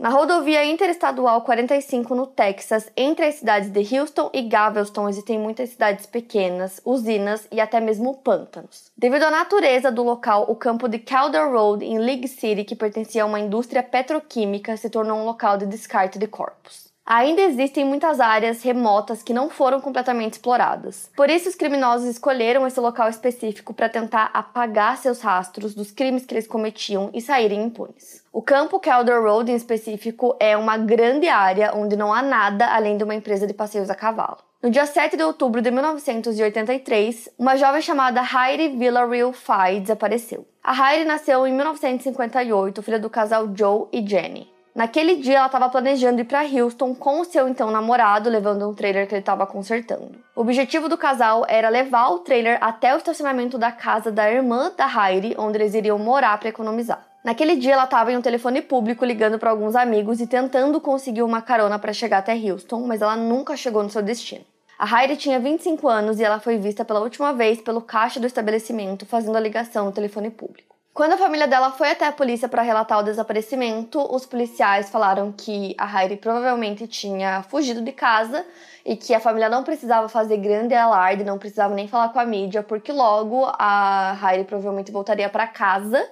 Na rodovia interestadual 45 no Texas, entre as cidades de Houston e Galveston, existem muitas cidades pequenas, usinas e até mesmo pântanos. Devido à natureza do local, o campo de Calder Road em League City, que pertencia a uma indústria petroquímica, se tornou um local de descarte de corpos. Ainda existem muitas áreas remotas que não foram completamente exploradas. Por isso, os criminosos escolheram esse local específico para tentar apagar seus rastros dos crimes que eles cometiam e saírem impunes. O campo Calder Road, em específico, é uma grande área onde não há nada além de uma empresa de passeios a cavalo. No dia 7 de outubro de 1983, uma jovem chamada Heidi Villarreal Fay desapareceu. A Heidi nasceu em 1958, filha do casal Joe e Jenny. Naquele dia, ela estava planejando ir para Houston com o seu então namorado, levando um trailer que ele estava consertando. O objetivo do casal era levar o trailer até o estacionamento da casa da irmã da Heidi, onde eles iriam morar para economizar. Naquele dia, ela estava em um telefone público ligando para alguns amigos e tentando conseguir uma carona para chegar até Houston, mas ela nunca chegou no seu destino. A Heidi tinha 25 anos e ela foi vista pela última vez pelo caixa do estabelecimento fazendo a ligação no telefone público. Quando a família dela foi até a polícia para relatar o desaparecimento, os policiais falaram que a Heidi provavelmente tinha fugido de casa e que a família não precisava fazer grande alarde, não precisava nem falar com a mídia, porque logo a Heidi provavelmente voltaria para casa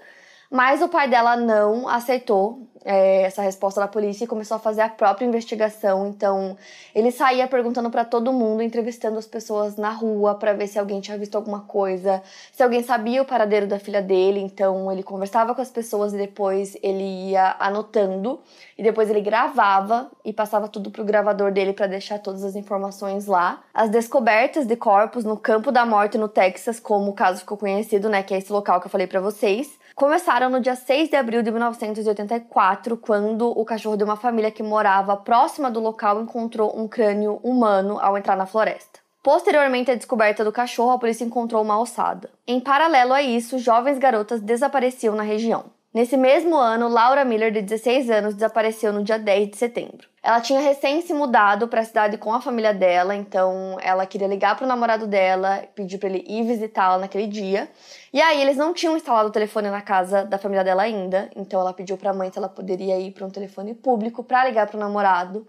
mas o pai dela não aceitou é, essa resposta da polícia e começou a fazer a própria investigação. Então, ele saía perguntando para todo mundo, entrevistando as pessoas na rua para ver se alguém tinha visto alguma coisa, se alguém sabia o paradeiro da filha dele. Então, ele conversava com as pessoas e depois ele ia anotando e depois ele gravava e passava tudo pro gravador dele para deixar todas as informações lá. As descobertas de corpos no campo da morte no Texas, como o caso ficou conhecido, né, que é esse local que eu falei para vocês começaram no dia 6 de abril de 1984, quando o cachorro de uma família que morava próxima do local encontrou um crânio humano ao entrar na floresta. Posteriormente à descoberta do cachorro, a polícia encontrou uma ossada. Em paralelo a isso, jovens garotas desapareciam na região. Nesse mesmo ano, Laura Miller, de 16 anos, desapareceu no dia 10 de setembro. Ela tinha recém se mudado para a cidade com a família dela, então ela queria ligar para o namorado dela, pedir para ele ir visitá-la naquele dia. E aí eles não tinham instalado o telefone na casa da família dela ainda, então ela pediu para a mãe se ela poderia ir para um telefone público para ligar para o namorado.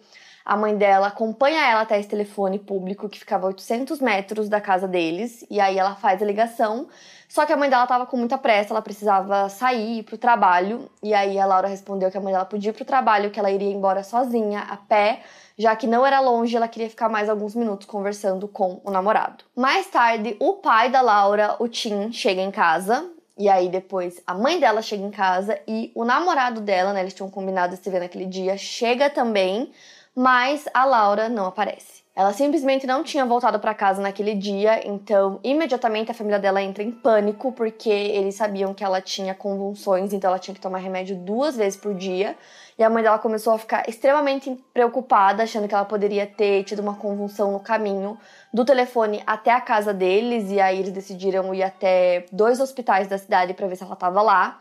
A mãe dela acompanha ela até esse telefone público que ficava a 800 metros da casa deles, e aí ela faz a ligação. Só que a mãe dela tava com muita pressa, ela precisava sair pro trabalho. E aí a Laura respondeu que a mãe dela podia ir pro trabalho, que ela iria embora sozinha, a pé, já que não era longe, ela queria ficar mais alguns minutos conversando com o namorado. Mais tarde, o pai da Laura, o Tim, chega em casa. E aí depois a mãe dela chega em casa e o namorado dela, né, eles tinham combinado de se ver naquele dia, chega também, mas a Laura não aparece. Ela simplesmente não tinha voltado para casa naquele dia, então imediatamente a família dela entra em pânico porque eles sabiam que ela tinha convulsões, então ela tinha que tomar remédio duas vezes por dia. E a mãe dela começou a ficar extremamente preocupada, achando que ela poderia ter tido uma convulsão no caminho do telefone até a casa deles, e aí eles decidiram ir até dois hospitais da cidade para ver se ela estava lá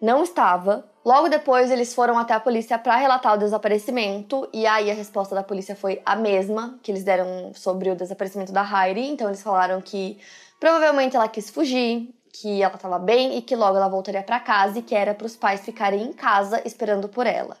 não estava. Logo depois, eles foram até a polícia para relatar o desaparecimento, e aí a resposta da polícia foi a mesma que eles deram sobre o desaparecimento da Heidi. Então, eles falaram que provavelmente ela quis fugir, que ela estava bem e que logo ela voltaria para casa e que era para os pais ficarem em casa esperando por ela.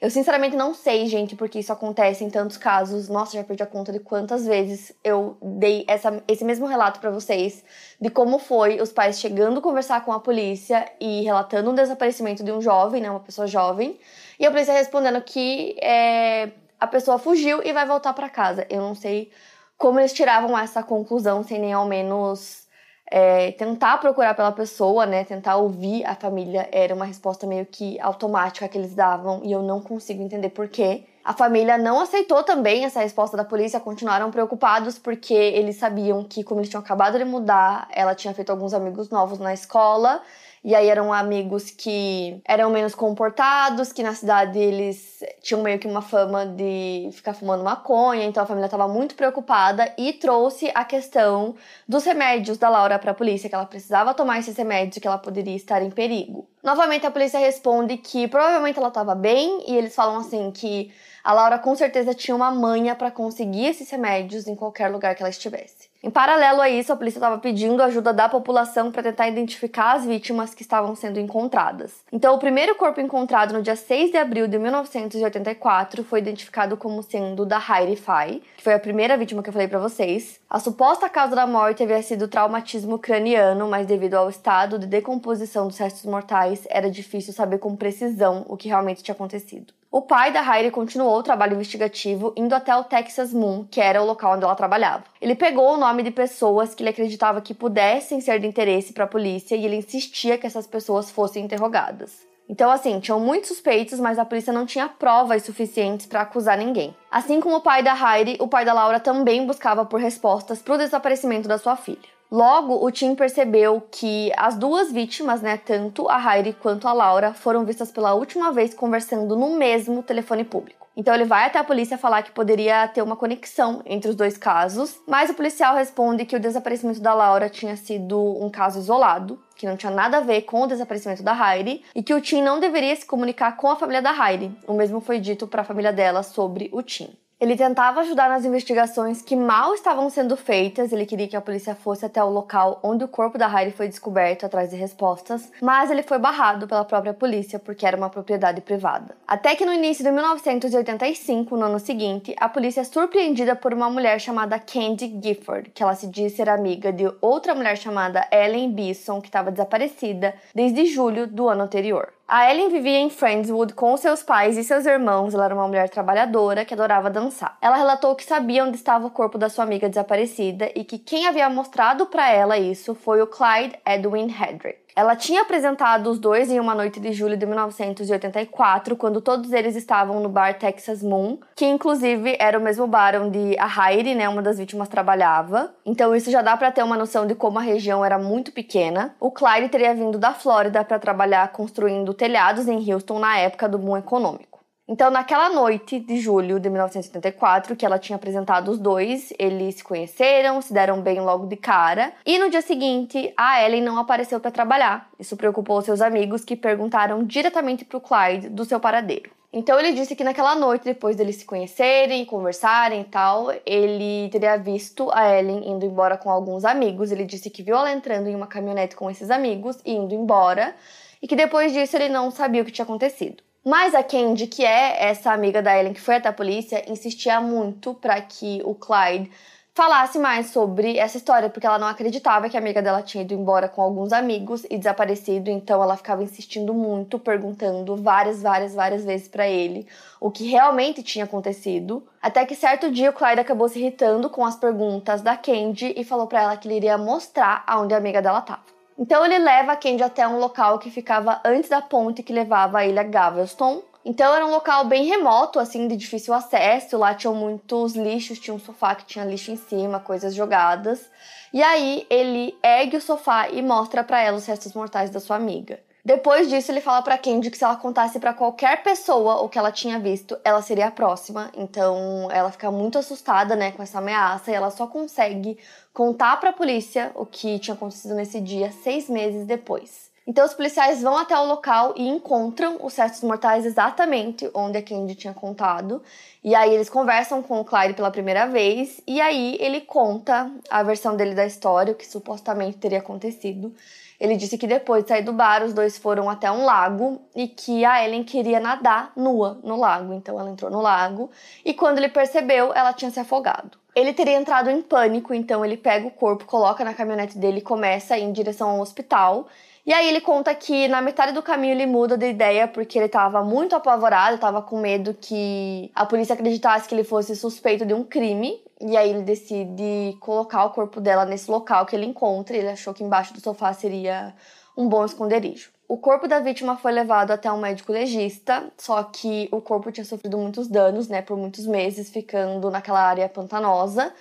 Eu sinceramente não sei, gente, porque isso acontece em tantos casos. Nossa, já perdi a conta de quantas vezes eu dei essa, esse mesmo relato para vocês de como foi os pais chegando conversar com a polícia e relatando um desaparecimento de um jovem, né, uma pessoa jovem, e a polícia respondendo que é, a pessoa fugiu e vai voltar para casa. Eu não sei como eles tiravam essa conclusão sem nem ao menos é, tentar procurar pela pessoa, né, tentar ouvir a família era uma resposta meio que automática que eles davam e eu não consigo entender por quê. A família não aceitou também essa resposta da polícia, continuaram preocupados porque eles sabiam que, como eles tinham acabado de mudar, ela tinha feito alguns amigos novos na escola E aí eram amigos que eram menos comportados, que na cidade eles tinham meio que uma fama de ficar fumando maconha, então a família estava muito preocupada e trouxe a questão dos remédios da Laura para a polícia, que ela precisava tomar esses remédios, que ela poderia estar em perigo. Novamente a polícia responde que provavelmente ela estava bem e eles falam assim que a Laura com certeza tinha uma manha para conseguir esses remédios em qualquer lugar que ela estivesse. Em paralelo a isso, a polícia estava pedindo ajuda da população para tentar identificar as vítimas que estavam sendo encontradas. Então, o primeiro corpo encontrado no dia 6 de abril de 1984 foi identificado como sendo da Heidi Fay, que foi a primeira vítima que eu falei para vocês. A suposta causa da morte havia sido traumatismo craniano, mas devido ao estado de decomposição dos restos mortais, era difícil saber com precisão o que realmente tinha acontecido. O pai da Heidi continuou o trabalho investigativo indo até o Texas Moon, que era o local onde ela trabalhava. Ele pegou o nome de pessoas que ele acreditava que pudessem ser de interesse para a polícia e ele insistia que essas pessoas fossem interrogadas. Então, assim, tinham muitos suspeitos, mas a polícia não tinha provas suficientes para acusar ninguém. Assim como o pai da Heidi, o pai da Laura também buscava por respostas para o desaparecimento da sua filha. Logo, o Tim percebeu que as duas vítimas, né, tanto a Heidi quanto a Laura, foram vistas pela última vez conversando no mesmo telefone público. Então ele vai até a polícia falar que poderia ter uma conexão entre os dois casos, mas o policial responde que o desaparecimento da Laura tinha sido um caso isolado, que não tinha nada a ver com o desaparecimento da Heidi e que o Tim não deveria se comunicar com a família da Heidi. O mesmo foi dito para a família dela sobre o Tim. Ele tentava ajudar nas investigações que mal estavam sendo feitas, ele queria que a polícia fosse até o local onde o corpo da Heidi foi descoberto atrás de respostas, mas ele foi barrado pela própria polícia porque era uma propriedade privada. Até que no início de 1985, no ano seguinte, a polícia é surpreendida por uma mulher chamada Candy Gifford, que ela se diz ser amiga de outra mulher chamada Ellen Bisson, que estava desaparecida desde julho do ano anterior. A Ellen vivia em Friendswood com seus pais e seus irmãos. Ela era uma mulher trabalhadora que adorava dançar. Ela relatou que sabia onde estava o corpo da sua amiga desaparecida e que quem havia mostrado para ela isso foi o Clyde Edwin Hedrick. Ela tinha apresentado os dois em uma noite de julho de 1984, quando todos eles estavam no bar Texas Moon, que inclusive era o mesmo bar onde a Heidi, né, uma das vítimas, trabalhava. Então isso já dá para ter uma noção de como a região era muito pequena. O Clyde teria vindo da Flórida para trabalhar construindo telhados em Houston na época do boom econômico. Então, naquela noite de julho de 1974, que ela tinha apresentado os dois, eles se conheceram, se deram bem logo de cara. E no dia seguinte, a Ellen não apareceu para trabalhar. Isso preocupou seus amigos, que perguntaram diretamente para o Clyde do seu paradeiro. Então ele disse que naquela noite, depois deles se conhecerem, conversarem e tal, ele teria visto a Ellen indo embora com alguns amigos. Ele disse que viu ela entrando em uma caminhonete com esses amigos e indo embora, e que depois disso ele não sabia o que tinha acontecido. Mas a Candy, que é essa amiga da Ellen que foi até a polícia, insistia muito para que o Clyde falasse mais sobre essa história, porque ela não acreditava que a amiga dela tinha ido embora com alguns amigos e desaparecido, então ela ficava insistindo muito, perguntando várias, várias, várias vezes para ele o que realmente tinha acontecido. Até que certo dia o Clyde acabou se irritando com as perguntas da Candy e falou para ela que ele iria mostrar aonde a amiga dela estava. Então ele leva a Candy até um local que ficava antes da ponte que levava à ilha Galveston. Então era um local bem remoto, assim, de difícil acesso. Lá tinham muitos lixos, tinha um sofá que tinha lixo em cima, coisas jogadas. E aí ele ergue o sofá e mostra para ela os restos mortais da sua amiga. Depois disso, ele fala para Candy que se ela contasse para qualquer pessoa o que ela tinha visto, ela seria a próxima. Então, ela fica muito assustada, né, com essa ameaça e ela só consegue contar para a polícia o que tinha acontecido nesse dia seis meses depois. Então, os policiais vão até o local e encontram os restos mortais exatamente onde a Candy tinha contado. E aí eles conversam com o Clyde pela primeira vez e aí ele conta a versão dele da história, o que supostamente teria acontecido. Ele disse que depois de sair do bar, os dois foram até um lago e que a Ellen queria nadar nua no lago. Então ela entrou no lago e quando ele percebeu, ela tinha se afogado. Ele teria entrado em pânico, então ele pega o corpo, coloca na caminhonete dele e começa a ir em direção ao hospital. E aí ele conta que na metade do caminho ele muda de ideia porque ele estava muito apavorado, estava com medo que a polícia acreditasse que ele fosse suspeito de um crime. E aí ele decide colocar o corpo dela nesse local que ele encontra. Ele achou que embaixo do sofá seria um bom esconderijo. O corpo da vítima foi levado até um médico legista, só que o corpo tinha sofrido muitos danos, né, por muitos meses, ficando naquela área pantanosa.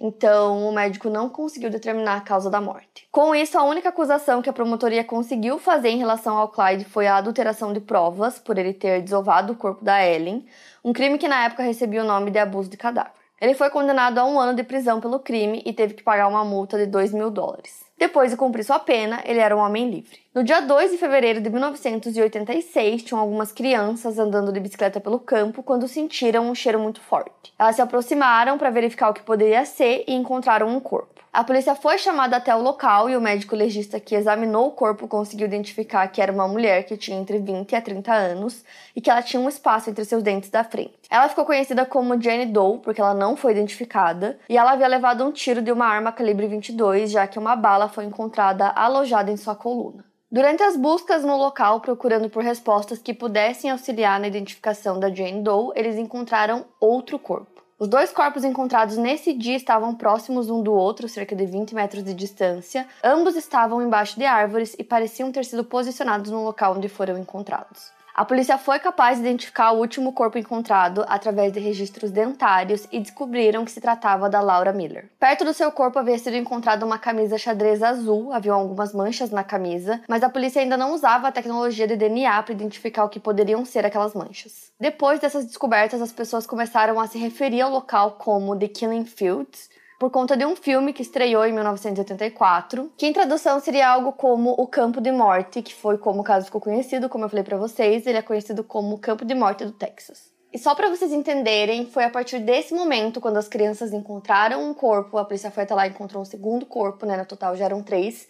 então o médico não conseguiu determinar a causa da morte. Com isso, a única acusação que a promotoria conseguiu fazer em relação ao Clyde foi a adulteração de provas por ele ter desovado o corpo da Ellen, um crime que na época recebia o nome de abuso de cadáver. Ele foi condenado a um ano de prisão pelo crime e teve que pagar uma multa de 2 mil dólares. Depois de cumprir sua pena, ele era um homem livre. No dia 2 de fevereiro de 1986, tinham algumas crianças andando de bicicleta pelo campo quando sentiram um cheiro muito forte. Elas se aproximaram para verificar o que poderia ser e encontraram um corpo. A polícia foi chamada até o local e o médico legista que examinou o corpo conseguiu identificar que era uma mulher que tinha entre 20 a 30 anos e que ela tinha um espaço entre seus dentes da frente. Ela ficou conhecida como Jane Doe porque ela não foi identificada e ela havia levado um tiro de uma arma calibre 22, já que uma bala foi encontrada alojada em sua coluna. Durante as buscas no local, procurando por respostas que pudessem auxiliar na identificação da Jane Doe, eles encontraram outro corpo. Os dois corpos encontrados nesse dia estavam próximos um do outro, cerca de 20 metros de distância. Ambos estavam embaixo de árvores e pareciam ter sido posicionados no local onde foram encontrados. A polícia foi capaz de identificar o último corpo encontrado através de registros dentários e descobriram que se tratava da Laura Miller. Perto do seu corpo havia sido encontrada uma camisa xadrez azul, haviam algumas manchas na camisa, mas a polícia ainda não usava a tecnologia de DNA para identificar o que poderiam ser aquelas manchas. Depois dessas descobertas, as pessoas começaram a se referir ao local como The Killing Fields, por conta de um filme que estreou em 1984, que em tradução seria algo como O Campo de Morte, que foi como o caso ficou conhecido, como eu falei para vocês, ele é conhecido como o Campo de Morte do Texas. E só para vocês entenderem, foi a partir desse momento, quando as crianças encontraram um corpo, a polícia foi até lá e encontrou um segundo corpo, né? No total já eram três,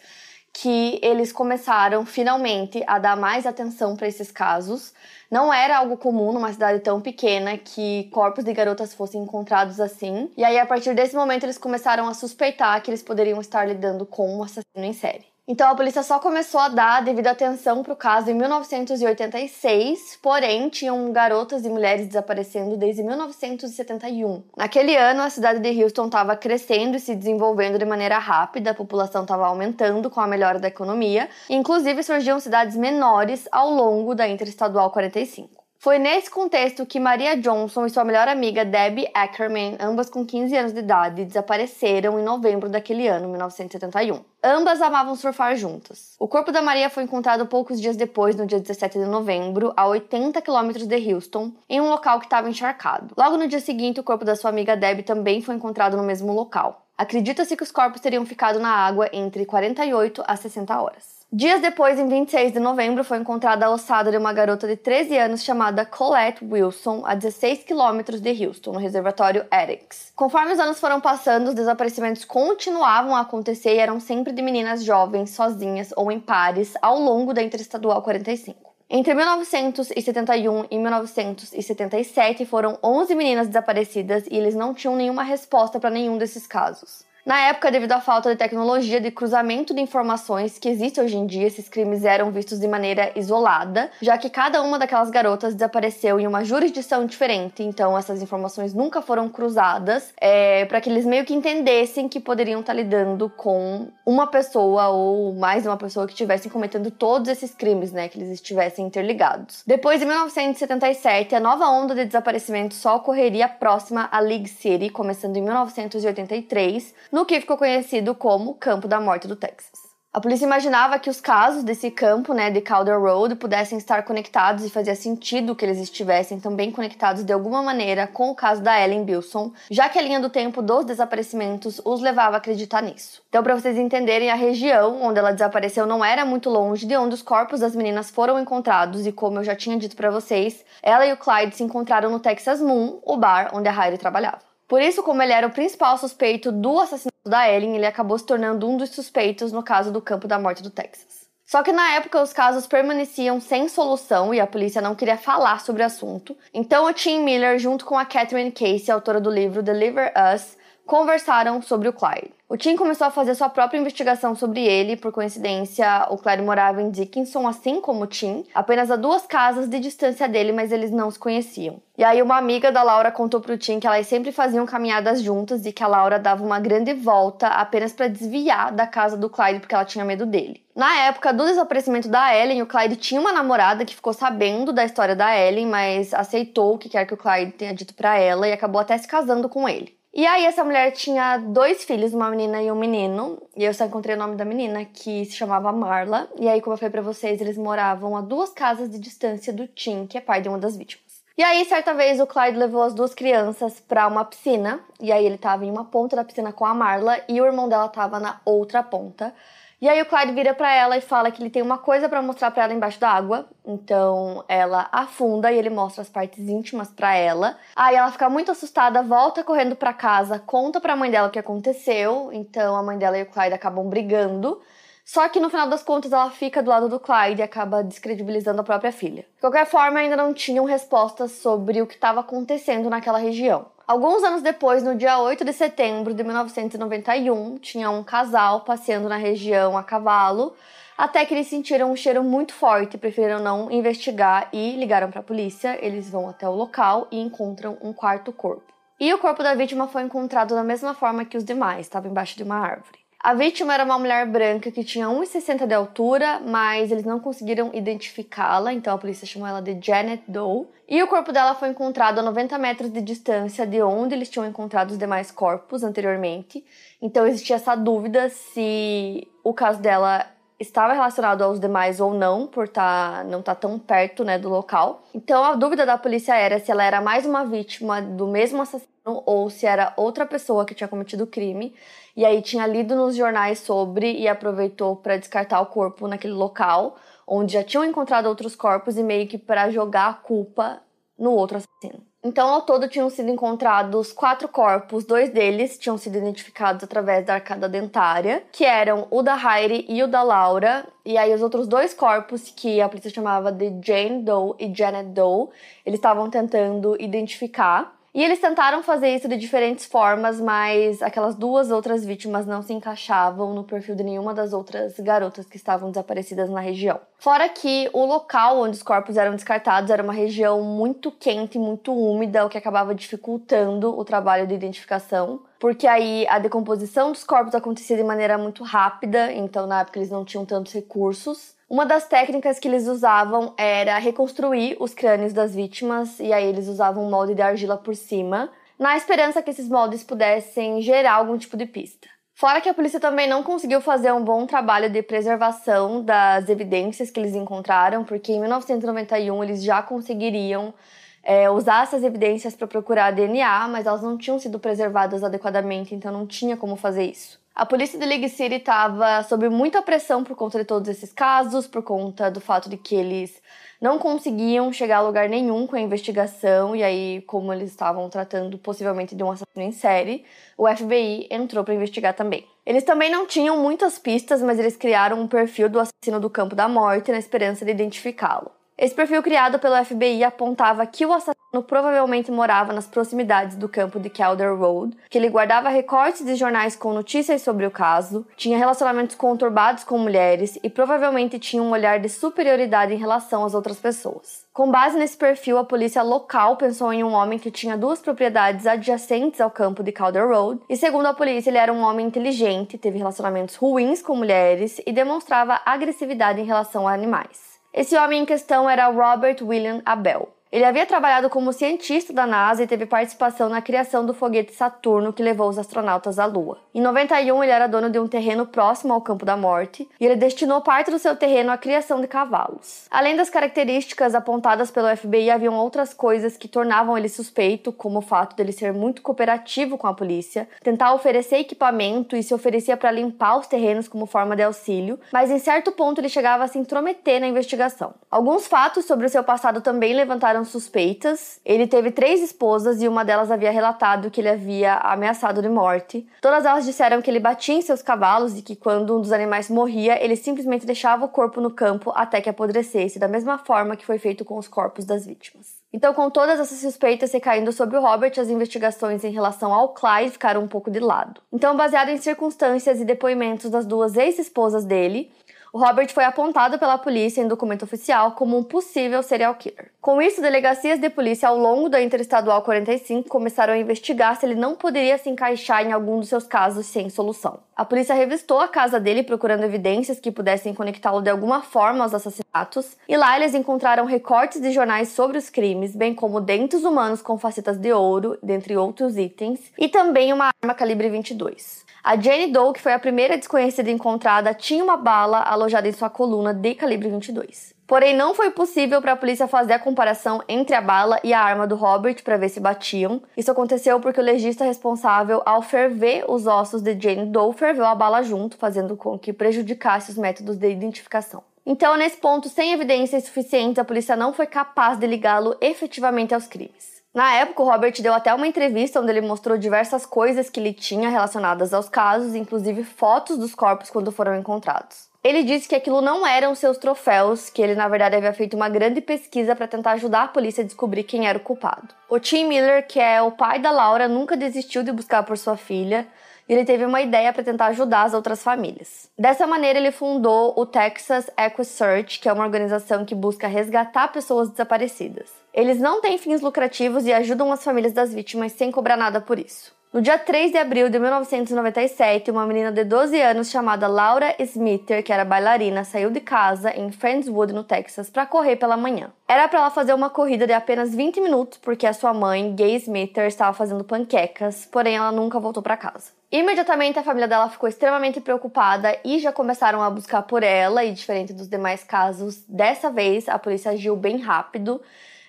que eles começaram finalmente a dar mais atenção para esses casos. Não era algo comum numa cidade tão pequena que corpos de garotas fossem encontrados assim. E aí, a partir desse momento, eles começaram a suspeitar que eles poderiam estar lidando com um assassino em série. Então a polícia só começou a dar devida atenção para o caso em 1986, porém tinham garotas e mulheres desaparecendo desde 1971. Naquele ano, a cidade de Houston estava crescendo e se desenvolvendo de maneira rápida, a população estava aumentando com a melhora da economia, inclusive surgiam cidades menores ao longo da Interestadual 45. Foi nesse contexto que Maria Johnson e sua melhor amiga Debbie Ackerman, ambas com 15 anos de idade, desapareceram em novembro daquele ano, 1971. Ambas amavam surfar juntas. O corpo da Maria foi encontrado poucos dias depois, no dia 17 de novembro, a 80 quilômetros de Houston, em um local que estava encharcado. Logo no dia seguinte, o corpo da sua amiga Debbie também foi encontrado no mesmo local. Acredita-se que os corpos teriam ficado na água entre 48 a 60 horas. Dias depois, em 26 de novembro, foi encontrada a ossada de uma garota de 13 anos chamada Colette Wilson, a 16 quilômetros de Houston, no reservatório Ericks. Conforme os anos foram passando, os desaparecimentos continuavam a acontecer e eram sempre de meninas jovens, sozinhas ou em pares, ao longo da Interestadual 45. Entre 1971 e 1977 foram 11 meninas desaparecidas e eles não tinham nenhuma resposta para nenhum desses casos. Na época, devido à falta de tecnologia de cruzamento de informações que existe hoje em dia, esses crimes eram vistos de maneira isolada, já que cada uma daquelas garotas desapareceu em uma jurisdição diferente, então essas informações nunca foram cruzadas, é, para que eles meio que entendessem que poderiam estar lidando com uma pessoa ou mais de uma pessoa que estivessem cometendo todos esses crimes, né, que eles estivessem interligados. Depois, de 1977, a nova onda de desaparecimento só ocorreria próxima a League City, começando em 1983 no que ficou conhecido como Campo da Morte do Texas. A polícia imaginava que os casos desse campo, né, de Calder Road, pudessem estar conectados e fazia sentido que eles estivessem também conectados de alguma maneira com o caso da Ellen Bilson, já que a linha do tempo dos desaparecimentos os levava a acreditar nisso. Então, para vocês entenderem, a região onde ela desapareceu não era muito longe de onde os corpos das meninas foram encontrados e, como eu já tinha dito para vocês, ela e o Clyde se encontraram no Texas Moon, o bar onde a Heidi trabalhava. Por isso, como ele era o principal suspeito do assassinato da Ellen, ele acabou se tornando um dos suspeitos no caso do campo da morte do Texas. Só que na época os casos permaneciam sem solução e a polícia não queria falar sobre o assunto. Então o Tim Miller, junto com a Catherine Casey, autora do livro Deliver Us, conversaram sobre o Clyde. O Tim começou a fazer sua própria investigação sobre ele, por coincidência, o Claire morava em Dickinson, assim como o Tim, apenas a duas casas de distância dele, mas eles não se conheciam. E aí uma amiga da Laura contou pro Tim que elas sempre faziam caminhadas juntas e que a Laura dava uma grande volta apenas para desviar da casa do Clyde porque ela tinha medo dele. Na época do desaparecimento da Ellen, o Clyde tinha uma namorada que ficou sabendo da história da Ellen, mas aceitou o que quer que o Clyde tenha dito para ela e acabou até se casando com ele. E aí essa mulher tinha dois filhos, uma menina e um menino. E eu só encontrei o nome da menina, que se chamava Marla. E aí, como eu falei pra vocês, eles moravam a duas casas de distância do Tim, que é pai de uma das vítimas. E aí, certa vez, o Clyde levou as duas crianças para uma piscina. E aí ele tava em uma ponta da piscina com a Marla e o irmão dela tava na outra ponta. E aí o Clyde vira para ela e fala que ele tem uma coisa para mostrar para ela embaixo da água. Então ela afunda e ele mostra as partes íntimas para ela. Aí ela fica muito assustada, volta correndo para casa, conta para a mãe dela o que aconteceu. Então a mãe dela e o Clyde acabam brigando. Só que no final das contas ela fica do lado do Clyde e acaba descredibilizando a própria filha. De qualquer forma, ainda não tinham respostas sobre o que estava acontecendo naquela região. Alguns anos depois, no dia 8 de setembro de 1991, tinha um casal passeando na região a cavalo, até que eles sentiram um cheiro muito forte preferiram não investigar e ligaram para a polícia. Eles vão até o local e encontram um quarto corpo. E o corpo da vítima foi encontrado da mesma forma que os demais, estava embaixo de uma árvore. A vítima era uma mulher branca que tinha 1,60 de altura, mas eles não conseguiram identificá-la, então a polícia chamou ela de Janet Doe. E o corpo dela foi encontrado a 90 metros de distância de onde eles tinham encontrado os demais corpos anteriormente. Então existia essa dúvida se o caso dela estava relacionado aos demais ou não, por tá, não estar tá tão perto né, do local. Então a dúvida da polícia era se ela era mais uma vítima do mesmo assassino ou se era outra pessoa que tinha cometido o crime. E aí tinha lido nos jornais sobre e aproveitou para descartar o corpo naquele local, onde já tinham encontrado outros corpos e meio que para jogar a culpa no outro assassino. Então, ao todo, tinham sido encontrados quatro corpos, dois deles tinham sido identificados através da arcada dentária, que eram o da Heidi e o da Laura, e aí os outros dois corpos, que a polícia chamava de Jane Doe e Janet Doe, eles estavam tentando identificar. E eles tentaram fazer isso de diferentes formas, mas aquelas duas outras vítimas não se encaixavam no perfil de nenhuma das outras garotas que estavam desaparecidas na região. Fora que o local onde os corpos eram descartados era uma região muito quente e muito úmida, o que acabava dificultando o trabalho de identificação porque aí a decomposição dos corpos acontecia de maneira muito rápida, então na época eles não tinham tantos recursos. Uma das técnicas que eles usavam era reconstruir os crânios das vítimas, e aí eles usavam um molde de argila por cima, na esperança que esses moldes pudessem gerar algum tipo de pista. Fora que a polícia também não conseguiu fazer um bom trabalho de preservação das evidências que eles encontraram, porque em 1991 eles já conseguiriam é, usar essas evidências para procurar DNA, mas elas não tinham sido preservadas adequadamente, então não tinha como fazer isso. A polícia de League City estava sob muita pressão por conta de todos esses casos, por conta do fato de que eles não conseguiam chegar a lugar nenhum com a investigação, e aí, como eles estavam tratando possivelmente de um assassino em série, o FBI entrou para investigar também. Eles também não tinham muitas pistas, mas eles criaram um perfil do assassino do campo da morte na esperança de identificá-lo. Esse perfil criado pelo FBI apontava que o assassino provavelmente morava nas proximidades do campo de Calder Road, que ele guardava recortes de jornais com notícias sobre o caso, tinha relacionamentos conturbados com mulheres e provavelmente tinha um olhar de superioridade em relação às outras pessoas. Com base nesse perfil, a polícia local pensou em um homem que tinha duas propriedades adjacentes ao campo de Calder Road, e segundo a polícia, ele era um homem inteligente, teve relacionamentos ruins com mulheres e demonstrava agressividade em relação a animais. Esse homem em questão era Robert William Abel. Ele havia trabalhado como cientista da NASA e teve participação na criação do foguete Saturno que levou os astronautas à Lua. Em 91, ele era dono de um terreno próximo ao Campo da Morte e ele destinou parte do seu terreno à criação de cavalos. Além das características apontadas pelo FBI, haviam outras coisas que tornavam ele suspeito, como o fato dele ser muito cooperativo com a polícia, tentar oferecer equipamento e se oferecia para limpar os terrenos como forma de auxílio, mas em certo ponto ele chegava a se intrometer na investigação. Alguns fatos sobre o seu passado também levantaram eram suspeitas. Ele teve três esposas e uma delas havia relatado que ele havia ameaçado de morte. Todas elas disseram que ele batia em seus cavalos e que quando um dos animais morria, ele simplesmente deixava o corpo no campo até que apodrecesse, da mesma forma que foi feito com os corpos das vítimas. Então, com todas essas suspeitas recaindo sobre o Robert, as investigações em relação ao Clyde ficaram um pouco de lado. Então, baseado em circunstâncias e depoimentos das duas ex-esposas dele, Robert foi apontado pela polícia em documento oficial como um possível serial killer. Com isso, delegacias de polícia ao longo da Interestadual 45 começaram a investigar se ele não poderia se encaixar em algum dos seus casos sem solução. A polícia revistou a casa dele procurando evidências que pudessem conectá-lo de alguma forma aos assassinatos, e lá eles encontraram recortes de jornais sobre os crimes, bem como dentes humanos com facetas de ouro, dentre outros itens, e também uma arma calibre 22. A Jane Doe, que foi a primeira desconhecida encontrada, tinha uma bala alojada em sua coluna de calibre 22. Porém, não foi possível para a polícia fazer a comparação entre a bala e a arma do Robert para ver se batiam. Isso aconteceu porque o legista responsável, ao ferver os ossos de Jane Doe, ferveu a bala junto, fazendo com que prejudicasse os métodos de identificação. Então, nesse ponto, sem evidências suficientes, a polícia não foi capaz de ligá-lo efetivamente aos crimes. Na época, o Robert deu até uma entrevista onde ele mostrou diversas coisas que ele tinha relacionadas aos casos, inclusive fotos dos corpos quando foram encontrados. Ele disse que aquilo não eram seus troféus, que ele na verdade havia feito uma grande pesquisa para tentar ajudar a polícia a descobrir quem era o culpado. O Tim Miller, que é o pai da Laura, nunca desistiu de buscar por sua filha, e ele teve uma ideia para tentar ajudar as outras famílias. Dessa maneira, ele fundou o Texas Equi Search, que é uma organização que busca resgatar pessoas desaparecidas. Eles não têm fins lucrativos e ajudam as famílias das vítimas sem cobrar nada por isso. No dia 3 de abril de 1997, uma menina de 12 anos chamada Laura Smither, que era bailarina, saiu de casa em Friendswood, no Texas, para correr pela manhã. Era para ela fazer uma corrida de apenas 20 minutos, porque a sua mãe, Gay Smither, estava fazendo panquecas, porém ela nunca voltou para casa. Imediatamente a família dela ficou extremamente preocupada e já começaram a buscar por ela, e diferente dos demais casos, dessa vez a polícia agiu bem rápido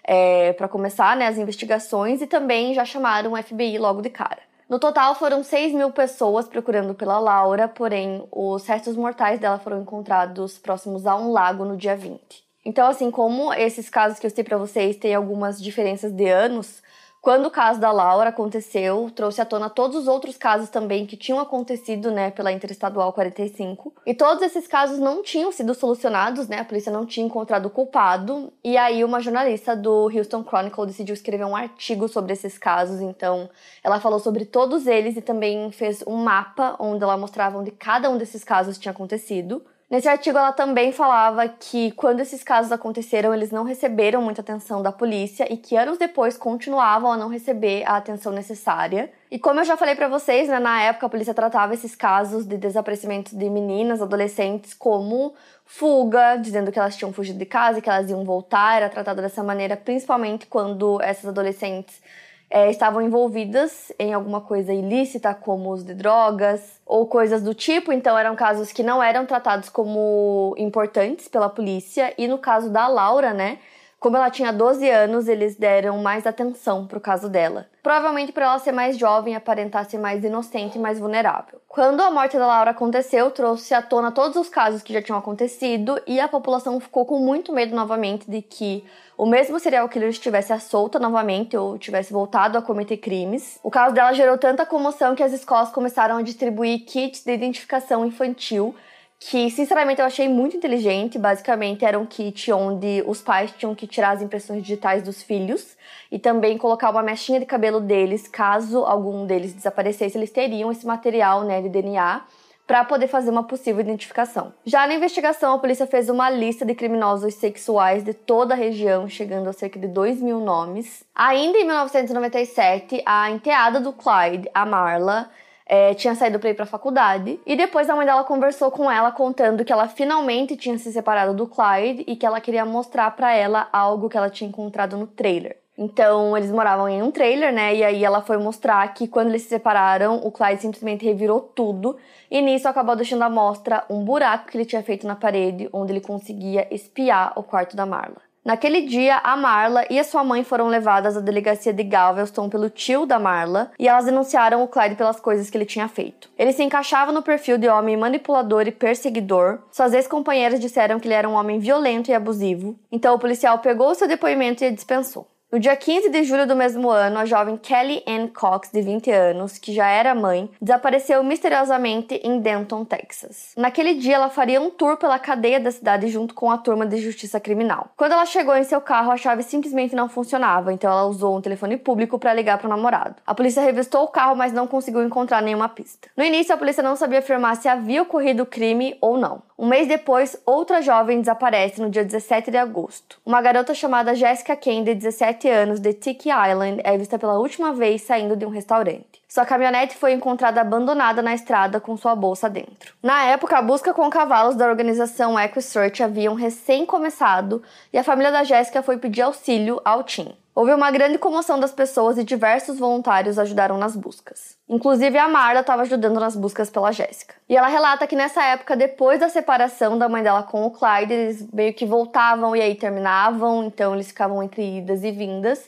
é, para começar né, as investigações e também já chamaram o FBI logo de cara. No total, foram 6 mil pessoas procurando pela Laura, porém, os restos mortais dela foram encontrados próximos a um lago no dia 20. Então, assim, como esses casos que eu citei para vocês têm algumas diferenças de anos, quando o caso da Laura aconteceu, trouxe à tona todos os outros casos também que tinham acontecido, né, pela Interestadual 45. E todos esses casos não tinham sido solucionados, né? A polícia não tinha encontrado o culpado. E aí uma jornalista do Houston Chronicle decidiu escrever um artigo sobre esses casos. Então, ela falou sobre todos eles e também fez um mapa onde ela mostrava onde cada um desses casos tinha acontecido. Nesse artigo, ela também falava que quando esses casos aconteceram, eles não receberam muita atenção da polícia e que anos depois continuavam a não receber a atenção necessária. E como eu já falei para vocês, né, na época a polícia tratava esses casos de desaparecimento de meninas, adolescentes, como fuga, dizendo que elas tinham fugido de casa e que elas iam voltar. Era tratado dessa maneira, principalmente quando essas adolescentes é, estavam envolvidas em alguma coisa ilícita, como uso de drogas ou coisas do tipo, então eram casos que não eram tratados como importantes pela polícia. E no caso da Laura, né, como ela tinha 12 anos, eles deram mais atenção pro caso dela. Provavelmente por ela ser mais jovem, aparentar ser mais inocente e mais vulnerável. Quando a morte da Laura aconteceu, trouxe à tona todos os casos que já tinham acontecido e a população ficou com muito medo novamente de que o mesmo serial killer estivesse à solta novamente ou tivesse voltado a cometer crimes. O caso dela gerou tanta comoção que as escolas começaram a distribuir kits de identificação infantil que sinceramente eu achei muito inteligente. Basicamente era um kit onde os pais tinham que tirar as impressões digitais dos filhos e também colocar uma mechinha de cabelo deles, caso algum deles desaparecesse, eles teriam esse material, né, de DNA para poder fazer uma possível identificação. Já na investigação, a polícia fez uma lista de criminosos sexuais de toda a região, chegando a cerca de 2 mil nomes. Ainda em 1997, a enteada do Clyde, a Marla, é, tinha saído para ir para a faculdade e depois a mãe dela conversou com ela contando que ela finalmente tinha se separado do Clyde e que ela queria mostrar para ela algo que ela tinha encontrado no trailer. Então, eles moravam em um trailer, né? E aí ela foi mostrar que quando eles se separaram, o Clyde simplesmente revirou tudo. E nisso acabou deixando à mostra um buraco que ele tinha feito na parede, onde ele conseguia espiar o quarto da Marla. Naquele dia, a Marla e a sua mãe foram levadas à delegacia de Galveston pelo tio da Marla e elas denunciaram o Clyde pelas coisas que ele tinha feito. Ele se encaixava no perfil de homem manipulador e perseguidor. Suas ex-companheiras disseram que ele era um homem violento e abusivo. Então o policial pegou seu depoimento e dispensou. No dia 15 de julho do mesmo ano, a jovem Kelly Ann Cox, de 20 anos, que já era mãe, desapareceu misteriosamente em Denton, Texas. Naquele dia, ela faria um tour pela cadeia da cidade junto com a turma de justiça criminal. Quando ela chegou em seu carro, a chave simplesmente não funcionava, então ela usou um telefone público para ligar para o namorado. A polícia revistou o carro, mas não conseguiu encontrar nenhuma pista. No início, a polícia não sabia afirmar se havia ocorrido o crime ou não. Um mês depois, outra jovem desaparece no dia 17 de agosto. Uma garota chamada Jessica Kane, de 17 anos, de Tiki Island, é vista pela última vez saindo de um restaurante. Sua caminhonete foi encontrada abandonada na estrada com sua bolsa dentro. Na época, a busca com cavalos da organização EquiSearch haviam recém começado e a família da Jéssica foi pedir auxílio ao Tim. Houve uma grande comoção das pessoas e diversos voluntários ajudaram nas buscas. Inclusive a Marla estava ajudando nas buscas pela Jéssica. E ela relata que nessa época, depois da separação da mãe dela com o Clyde, eles meio que voltavam e aí terminavam, então eles ficavam entre idas e vindas.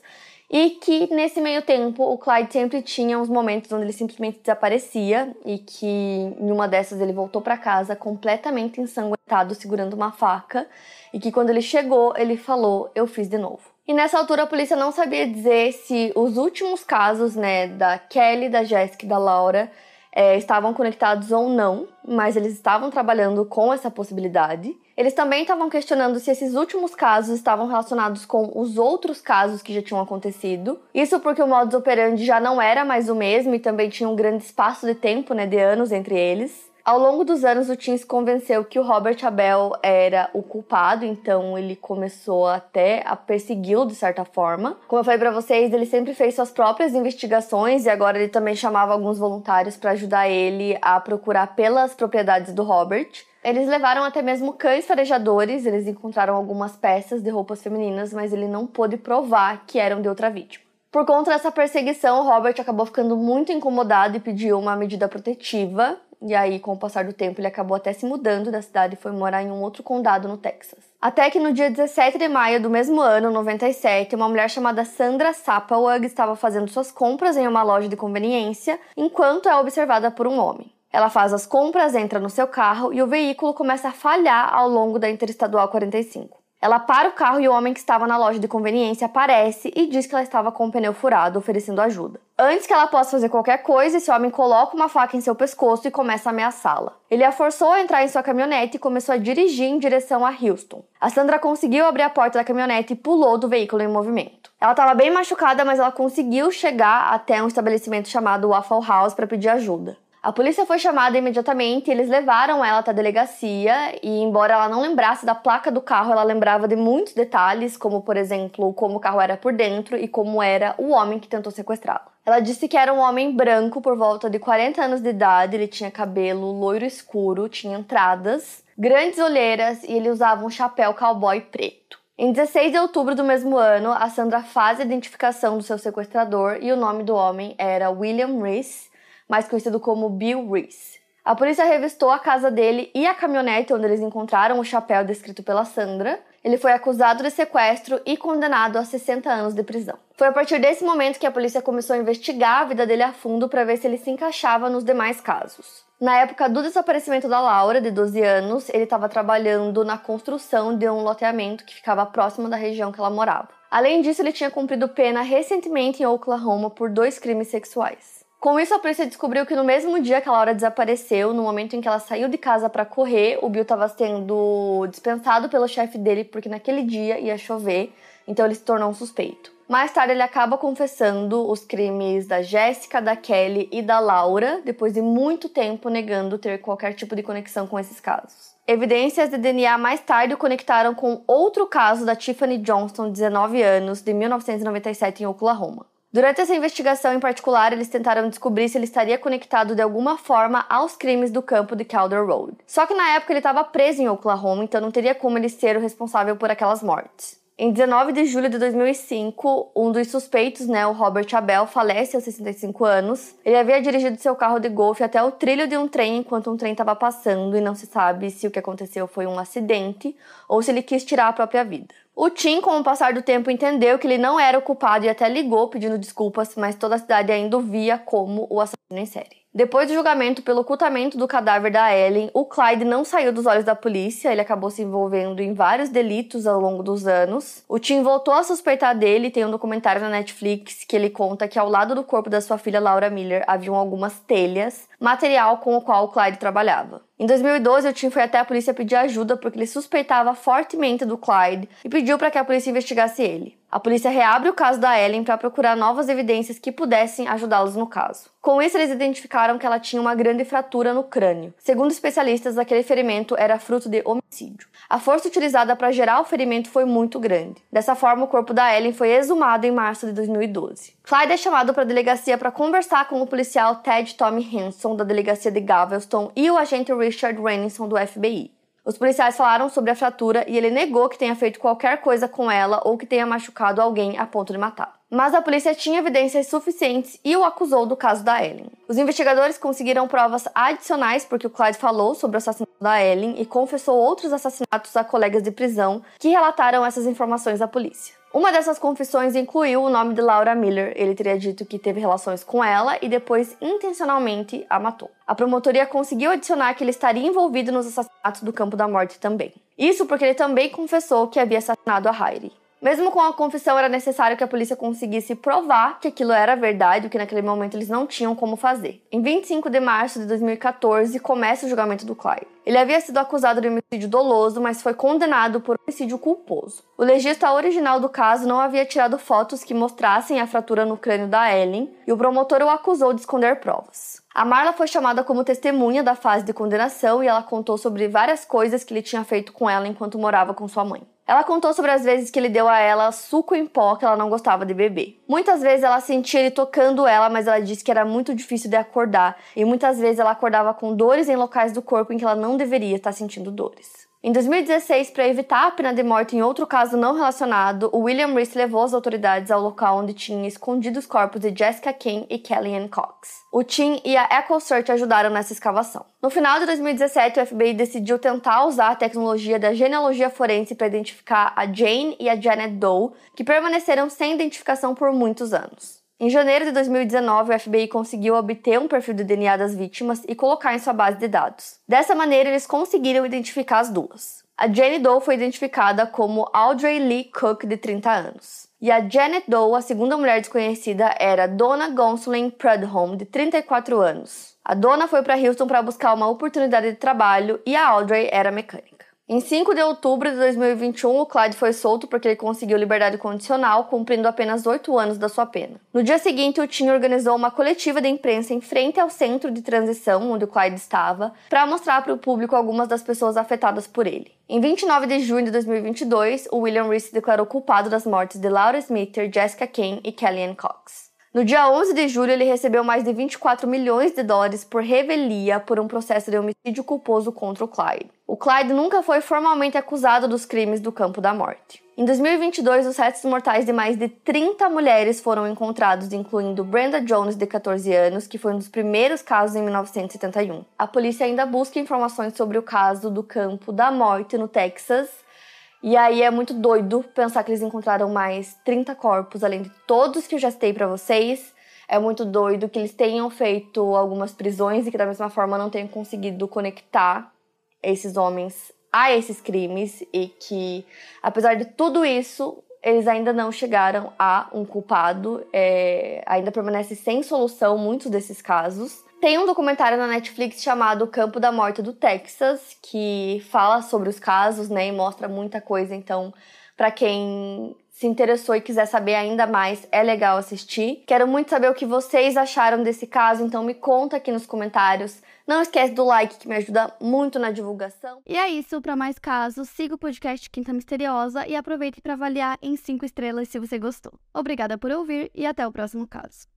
E que nesse meio tempo o Clyde sempre tinha uns momentos onde ele simplesmente desaparecia e que em uma dessas ele voltou para casa completamente ensanguentado, segurando uma faca, e que quando ele chegou, ele falou: "Eu fiz de novo". E nessa altura a polícia não sabia dizer se os últimos casos, né, da Kelly, da Jessica e da Laura é, estavam conectados ou não, mas eles estavam trabalhando com essa possibilidade. Eles também estavam questionando se esses últimos casos estavam relacionados com os outros casos que já tinham acontecido. Isso porque o modus operandi já não era mais o mesmo e também tinha um grande espaço de tempo, né, de anos entre eles. Ao longo dos anos, o Tim se convenceu que o Robert Abel era o culpado, então ele começou até a persegui-lo de certa forma. Como eu falei para vocês, ele sempre fez suas próprias investigações e agora ele também chamava alguns voluntários para ajudar ele a procurar pelas propriedades do Robert. Eles levaram até mesmo cães farejadores, eles encontraram algumas peças de roupas femininas, mas ele não pôde provar que eram de outra vítima. Por conta dessa perseguição, Robert acabou ficando muito incomodado e pediu uma medida protetiva. E aí, com o passar do tempo, ele acabou até se mudando da cidade e foi morar em um outro condado no Texas. Até que no dia 17 de maio do mesmo ano, 97, uma mulher chamada Sandra Sapawag estava fazendo suas compras em uma loja de conveniência, enquanto é observada por um homem. Ela faz as compras, entra no seu carro e o veículo começa a falhar ao longo da Interestadual 45. Ela para o carro e o homem que estava na loja de conveniência aparece e diz que ela estava com o pneu furado, oferecendo ajuda. Antes que ela possa fazer qualquer coisa, esse homem coloca uma faca em seu pescoço e começa a ameaçá-la. Ele a forçou a entrar em sua caminhonete e começou a dirigir em direção a Houston. A Sandra conseguiu abrir a porta da caminhonete e pulou do veículo em movimento. Ela estava bem machucada, mas ela conseguiu chegar até um estabelecimento chamado Waffle House para pedir ajuda. A polícia foi chamada imediatamente, eles levaram ela até a delegacia e, embora ela não lembrasse da placa do carro, ela lembrava de muitos detalhes, como, por exemplo, como o carro era por dentro e como era o homem que tentou sequestrá-la. Ela disse que era um homem branco por volta de 40 anos de idade, ele tinha cabelo loiro escuro, tinha entradas, grandes olheiras e ele usava um chapéu cowboy preto. Em 16 de outubro do mesmo ano, a Sandra faz a identificação do seu sequestrador e o nome do homem era William Reese mais conhecido como Bill Reese. A polícia revistou a casa dele e a caminhonete onde eles encontraram o chapéu descrito pela Sandra. Ele foi acusado de sequestro e condenado a 60 anos de prisão. Foi a partir desse momento que a polícia começou a investigar a vida dele a fundo para ver se ele se encaixava nos demais casos. Na época do desaparecimento da Laura, de 12 anos, ele estava trabalhando na construção de um loteamento que ficava próximo da região que ela morava. Além disso, ele tinha cumprido pena recentemente em Oklahoma por dois crimes sexuais. Com isso, a polícia descobriu que no mesmo dia que a Laura desapareceu, no momento em que ela saiu de casa para correr, o Bill estava sendo dispensado pelo chefe dele porque naquele dia ia chover, então ele se tornou um suspeito. Mais tarde, ele acaba confessando os crimes da Jéssica, da Kelly e da Laura, depois de muito tempo negando ter qualquer tipo de conexão com esses casos. Evidências de DNA mais tarde o conectaram com outro caso da Tiffany Johnston, 19 anos, de 1997 em Oklahoma. Durante essa investigação em particular, eles tentaram descobrir se ele estaria conectado de alguma forma aos crimes do campo de Calder Road. Só que na época ele estava preso em Oklahoma, então não teria como ele ser o responsável por aquelas mortes. Em 19 de julho de 2005, um dos suspeitos, né, o Robert Abel, falece aos 65 anos. Ele havia dirigido seu carro de golfe até o trilho de um trem enquanto um trem estava passando e não se sabe se o que aconteceu foi um acidente ou se ele quis tirar a própria vida. O Tim, com o passar do tempo, entendeu que ele não era o culpado e até ligou pedindo desculpas, mas toda a cidade ainda o via como o assassino em série. Depois do julgamento pelo ocultamento do cadáver da Ellen, o Clyde não saiu dos olhos da polícia, ele acabou se envolvendo em vários delitos ao longo dos anos. O Tim voltou a suspeitar dele, tem um documentário na Netflix que ele conta que ao lado do corpo da sua filha Laura Miller haviam algumas telhas, material com o qual o Clyde trabalhava. Em 2012, o Tim foi até a polícia pedir ajuda porque ele suspeitava fortemente do Clyde e pediu para que a polícia investigasse ele. A polícia reabre o caso da Ellen para procurar novas evidências que pudessem ajudá-los no caso. Com isso, eles identificaram que ela tinha uma grande fratura no crânio. Segundo especialistas, aquele ferimento era fruto de homicídio. A força utilizada para gerar o ferimento foi muito grande. Dessa forma, o corpo da Ellen foi exumado em março de 2012. Clyde é chamado para a delegacia para conversar com o policial Ted Tommy Hanson, da delegacia de Galveston, e o agente Richard Renison, do FBI. Os policiais falaram sobre a fratura e ele negou que tenha feito qualquer coisa com ela ou que tenha machucado alguém a ponto de matar. Mas a polícia tinha evidências suficientes e o acusou do caso da Ellen. Os investigadores conseguiram provas adicionais porque o Clyde falou sobre o assassinato da Ellen e confessou outros assassinatos a colegas de prisão que relataram essas informações à polícia. Uma dessas confissões incluiu o nome de Laura Miller. Ele teria dito que teve relações com ela e depois intencionalmente a matou. A promotoria conseguiu adicionar que ele estaria envolvido nos assassinatos do Campo da Morte também. Isso porque ele também confessou que havia assassinado a Heidi. Mesmo com a confissão, era necessário que a polícia conseguisse provar que aquilo era verdade, o que naquele momento eles não tinham como fazer. Em 25 de março de 2014, começa o julgamento do Clyde. Ele havia sido acusado de homicídio doloso, mas foi condenado por homicídio culposo. O legista original do caso não havia tirado fotos que mostrassem a fratura no crânio da Ellen, e o promotor o acusou de esconder provas. A Marla foi chamada como testemunha da fase de condenação e ela contou sobre várias coisas que ele tinha feito com ela enquanto morava com sua mãe. Ela contou sobre as vezes que ele deu a ela suco em pó que ela não gostava de beber. Muitas vezes ela sentia ele tocando ela, mas ela disse que era muito difícil de acordar, e muitas vezes ela acordava com dores em locais do corpo em que ela não deveria estar sentindo dores. Em 2016, para evitar a pena de morte em outro caso não relacionado, o William Reese levou as autoridades ao local onde tinha escondido os corpos de Jessica King e Kellyanne Cox. O Tim e a EchoSearch ajudaram nessa escavação. No final de 2017, o FBI decidiu tentar usar a tecnologia da genealogia forense para identificar a Jane e a Janet Doe, que permaneceram sem identificação por muitos anos. Em janeiro de 2019, o FBI conseguiu obter um perfil de DNA das vítimas e colocar em sua base de dados. Dessa maneira, eles conseguiram identificar as duas. A Jenny Doe foi identificada como Audrey Lee Cook, de 30 anos. E a Janet Doe, a segunda mulher desconhecida, era Donna Gonsolin Prudhomme, de 34 anos. A Donna foi para Houston para buscar uma oportunidade de trabalho e a Audrey era mecânica. Em 5 de outubro de 2021, o Clyde foi solto porque ele conseguiu liberdade condicional, cumprindo apenas 8 anos da sua pena. No dia seguinte, o Tim organizou uma coletiva de imprensa em frente ao centro de transição onde o Clyde estava, para mostrar para o público algumas das pessoas afetadas por ele. Em 29 de junho de 2022, o William Reese declarou culpado das mortes de Laura Smither, Jessica Kane e Kellyanne Cox. No dia 11 de julho, ele recebeu mais de 24 milhões de dólares por revelia por um processo de homicídio culposo contra o Clyde. O Clyde nunca foi formalmente acusado dos crimes do campo da morte. Em 2022, os restos mortais de mais de 30 mulheres foram encontrados, incluindo Brenda Jones, de 14 anos, que foi um dos primeiros casos em 1971. A polícia ainda busca informações sobre o caso do campo da morte no Texas, e aí é muito doido pensar que eles encontraram mais 30 corpos, além de todos que eu já citei para vocês. É muito doido que eles tenham feito algumas prisões e que da mesma forma não tenham conseguido conectar esses homens a esses crimes e que, apesar de tudo isso, eles ainda não chegaram a um culpado, é, ainda permanece sem solução muitos desses casos. Tem um documentário na Netflix chamado Campo da Morte do Texas, que fala sobre os casos, né, e mostra muita coisa, então, para quem se interessou e quiser saber ainda mais, é legal assistir. Quero muito saber o que vocês acharam desse caso, então me conta aqui nos comentários. Não esquece do like que me ajuda muito na divulgação. E é isso, para mais casos, siga o podcast Quinta Misteriosa e aproveite para avaliar em 5 estrelas se você gostou. Obrigada por ouvir e até o próximo caso.